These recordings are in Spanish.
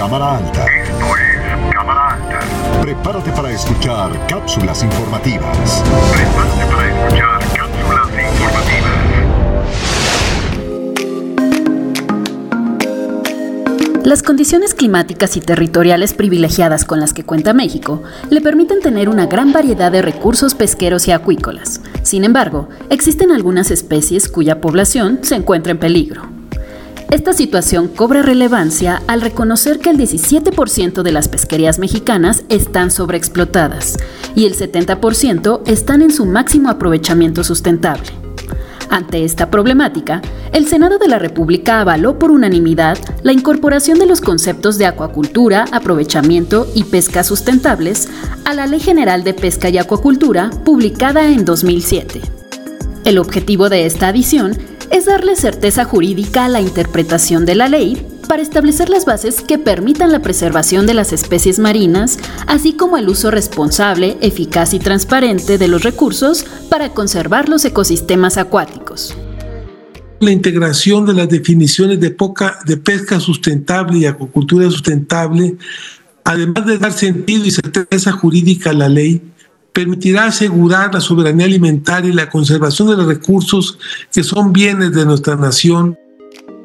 Cámara Alta. Esto es Cámara Alta. Prepárate para escuchar cápsulas informativas. Prepárate para escuchar cápsulas informativas. Las condiciones climáticas y territoriales privilegiadas con las que cuenta México le permiten tener una gran variedad de recursos pesqueros y acuícolas. Sin embargo, existen algunas especies cuya población se encuentra en peligro. Esta situación cobra relevancia al reconocer que el 17% de las pesquerías mexicanas están sobreexplotadas y el 70% están en su máximo aprovechamiento sustentable. Ante esta problemática, el Senado de la República avaló por unanimidad la incorporación de los conceptos de acuacultura, aprovechamiento y pesca sustentables a la Ley General de Pesca y Acuacultura publicada en 2007. El objetivo de esta adición es darle certeza jurídica a la interpretación de la ley para establecer las bases que permitan la preservación de las especies marinas, así como el uso responsable, eficaz y transparente de los recursos para conservar los ecosistemas acuáticos. La integración de las definiciones de, pesca sustentable y acuacultura sustentable, además de dar sentido y certeza jurídica a la ley, permitirá asegurar la soberanía alimentaria y la conservación de los recursos que son bienes de nuestra nación.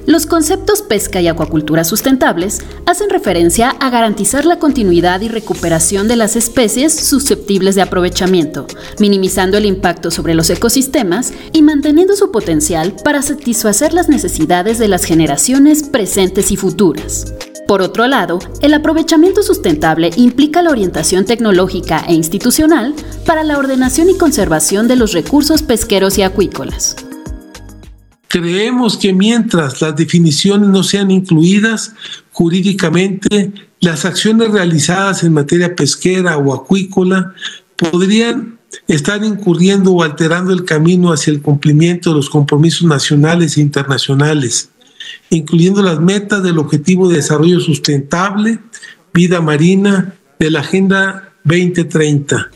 Los conceptos pesca y acuacultura sustentables hacen referencia a garantizar la continuidad y recuperación de las especies susceptibles de aprovechamiento, minimizando el impacto sobre los ecosistemas y manteniendo su potencial para satisfacer las necesidades de las generaciones presentes y futuras. Por otro lado, el aprovechamiento sustentable implica la orientación tecnológica e institucional para la ordenación y conservación de los recursos pesqueros y acuícolas. Creemos que mientras las definiciones no sean incluidas jurídicamente, las acciones realizadas en materia pesquera o acuícola podrían estar incurriendo o alterando el camino hacia el cumplimiento de los compromisos nacionales e internacionales, incluyendo las metas del Objetivo de Desarrollo Sustentable, Vida Marina, de la Agenda 2030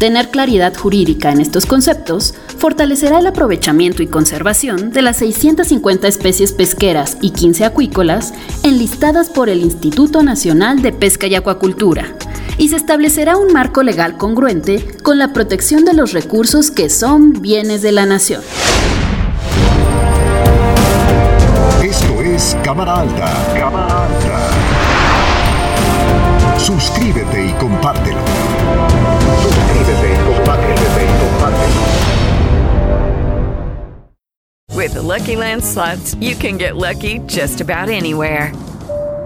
Tener claridad jurídica en estos conceptos fortalecerá el aprovechamiento y conservación de las 650 especies pesqueras y 15 acuícolas enlistadas por el Instituto Nacional de Pesca y Acuacultura, y se establecerá un marco legal congruente con la protección de los recursos que son bienes de la nación. Es Cámara Alta. Cámara Alta. Suscríbete y compártelo. Suscríbete y compártelo. With the Lucky Land slots, you can get lucky just about anywhere.